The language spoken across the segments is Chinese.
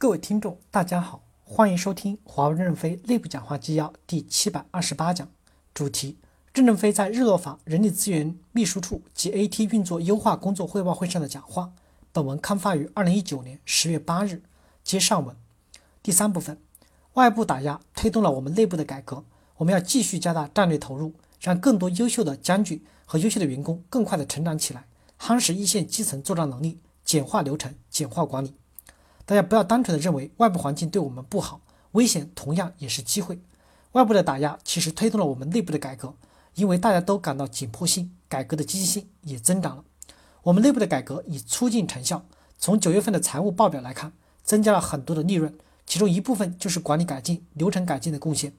各位听众，大家好，欢迎收听华为任正非内部讲话纪要第七百二十八讲，主题：任正非在日落法人力资源秘书处及 AT 运作优化工作汇报会上的讲话。本文刊发于二零一九年十月八日。接上文，第三部分，外部打压推动了我们内部的改革，我们要继续加大战略投入，让更多优秀的将军和优秀的员工更快的成长起来，夯实一线基层作战能力，简化流程，简化管理。大家不要单纯的认为外部环境对我们不好，危险同样也是机会。外部的打压其实推动了我们内部的改革，因为大家都感到紧迫性，改革的积极性也增长了。我们内部的改革已初见成效。从九月份的财务报表来看，增加了很多的利润，其中一部分就是管理改进、流程改进的贡献。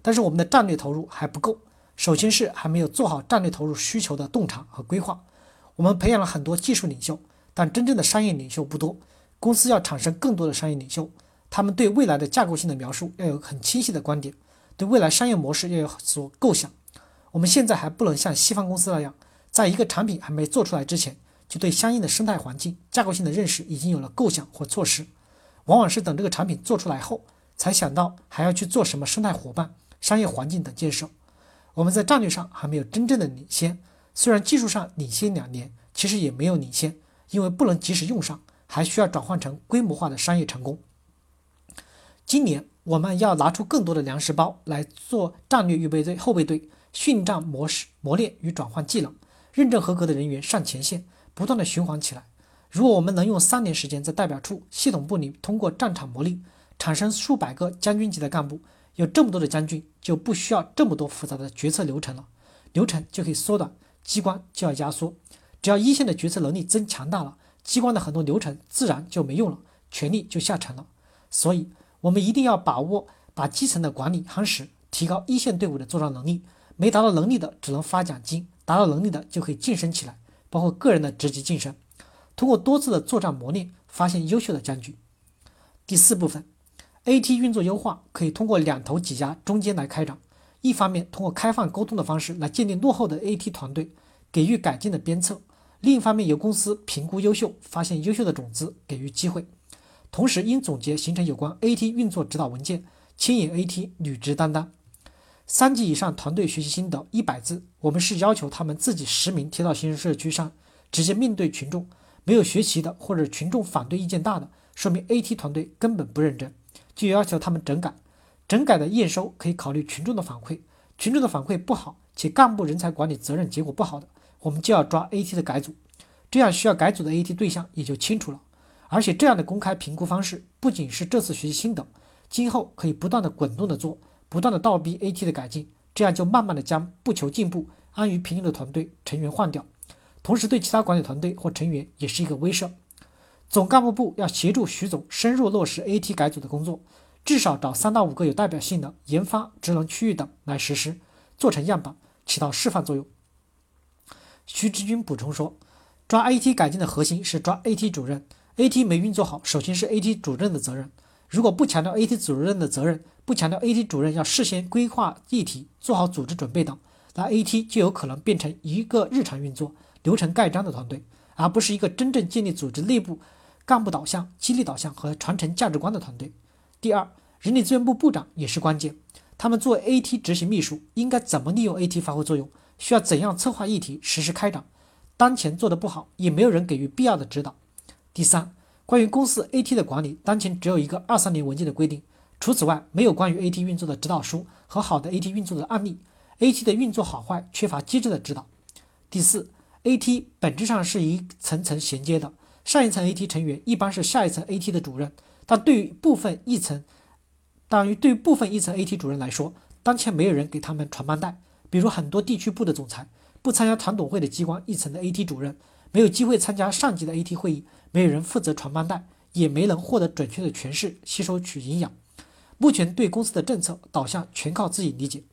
但是我们的战略投入还不够，首先是还没有做好战略投入需求的洞察和规划。我们培养了很多技术领袖，但真正的商业领袖不多。公司要产生更多的商业领袖，他们对未来的架构性的描述要有很清晰的观点，对未来商业模式要有所构想。我们现在还不能像西方公司那样，在一个产品还没做出来之前，就对相应的生态环境架构性的认识已经有了构想或措施，往往是等这个产品做出来后，才想到还要去做什么生态伙伴、商业环境等建设。我们在战略上还没有真正的领先，虽然技术上领先两年，其实也没有领先，因为不能及时用上。还需要转换成规模化的商业成功。今年我们要拿出更多的粮食包来做战略预备队、后备队，训战模式磨练与转换技能，认证合格的人员上前线，不断的循环起来。如果我们能用三年时间在代表处、系统部里通过战场磨砺，产生数百个将军级的干部，有这么多的将军，就不需要这么多复杂的决策流程了，流程就可以缩短，机关就要压缩。只要一线的决策能力增强大了。机关的很多流程自然就没用了，权力就下沉了。所以，我们一定要把握把基层的管理夯实，提高一线队伍的作战能力。没达到能力的，只能发奖金；达到能力的，就可以晋升起来，包括个人的职级晋升。通过多次的作战磨练，发现优秀的将军。第四部分，AT 运作优化可以通过两头挤压中间来开展。一方面，通过开放沟通的方式来鉴定落后的 AT 团队，给予改进的鞭策。另一方面，由公司评估优秀，发现优秀的种子，给予机会。同时，应总结形成有关 AT 运作指导文件，牵引 AT 履职担当。三级以上团队学习心得一百字，我们是要求他们自己实名贴到新生社区上，直接面对群众。没有学习的或者群众反对意见大的，说明 AT 团队根本不认真，就要求他们整改。整改的验收可以考虑群众的反馈，群众的反馈不好，且干部人才管理责任结果不好的。我们就要抓 AT 的改组，这样需要改组的 AT 对象也就清楚了。而且这样的公开评估方式，不仅是这次学习心得，今后可以不断的滚动的做，不断的倒逼 AT 的改进，这样就慢慢的将不求进步、安于平庸的团队成员换掉，同时对其他管理团队或成员也是一个威慑。总干部部要协助徐总深入落实 AT 改组的工作，至少找三到五个有代表性的研发、职能区域等来实施，做成样板，起到示范作用。徐志军补充说：“抓 AT 改进的核心是抓 AT 主任，AT 没运作好，首先是 AT 主任的责任。如果不强调 AT 主任的责任，不强调 AT 主任要事先规划议题，做好组织准备等，那 AT 就有可能变成一个日常运作、流程盖章的团队，而不是一个真正建立组织内部干部导向、激励导向和传承价值观的团队。第二，人力资源部部长也是关键，他们作为 AT 执行秘书，应该怎么利用 AT 发挥作用？”需要怎样策划议题、实施开展？当前做的不好，也没有人给予必要的指导。第三，关于公司 AT 的管理，当前只有一个二三年文件的规定，除此外，没有关于 AT 运作的指导书和好的 AT 运作的案例。AT 的运作好坏缺乏机制的指导。第四，AT 本质上是一层层衔接的，上一层 AT 成员一般是下一层 AT 的主任，但对于部分一层，当于对于部分一层 AT 主任来说，当前没有人给他们传帮带。比如很多地区部的总裁不参加团董会的机关一层的 AT 主任，没有机会参加上级的 AT 会议，没有人负责传帮带，也没能获得准确的诠释、吸收取营养。目前对公司的政策导向全靠自己理解。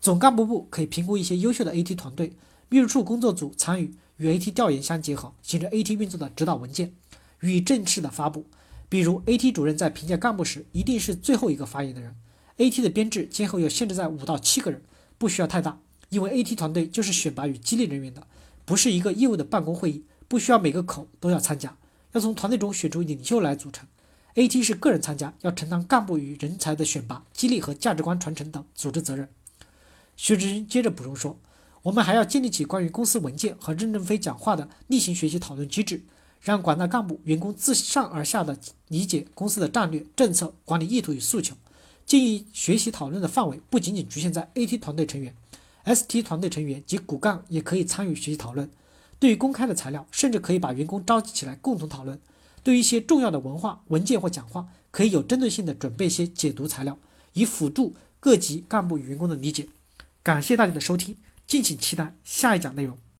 总干部部可以评估一些优秀的 AT 团队，秘书处工作组参与与 AT 调研相结合，形成 AT 运作的指导文件，予以正式的发布。比如 AT 主任在评价干部时，一定是最后一个发言的人。AT 的编制今后要限制在五到七个人。不需要太大，因为 AT 团队就是选拔与激励人员的，不是一个业务的办公会议，不需要每个口都要参加，要从团队中选出领袖来组成。AT 是个人参加，要承担干部与人才的选拔、激励和价值观传承等组织责任。薛之谦接着补充说：“我们还要建立起关于公司文件和任正非讲话的例行学习讨论机制，让广大干部员工自上而下的理解公司的战略、政策、管理意图与诉求。建议学习讨论的范围不仅仅局限在 AT 团队成员，ST 团队成员及骨干也可以参与学习讨论。对于公开的材料，甚至可以把员工召集起来共同讨论。”对于一些重要的文化文件或讲话，可以有针对性的准备一些解读材料，以辅助各级干部与员工的理解。感谢大家的收听，敬请期待下一讲内容。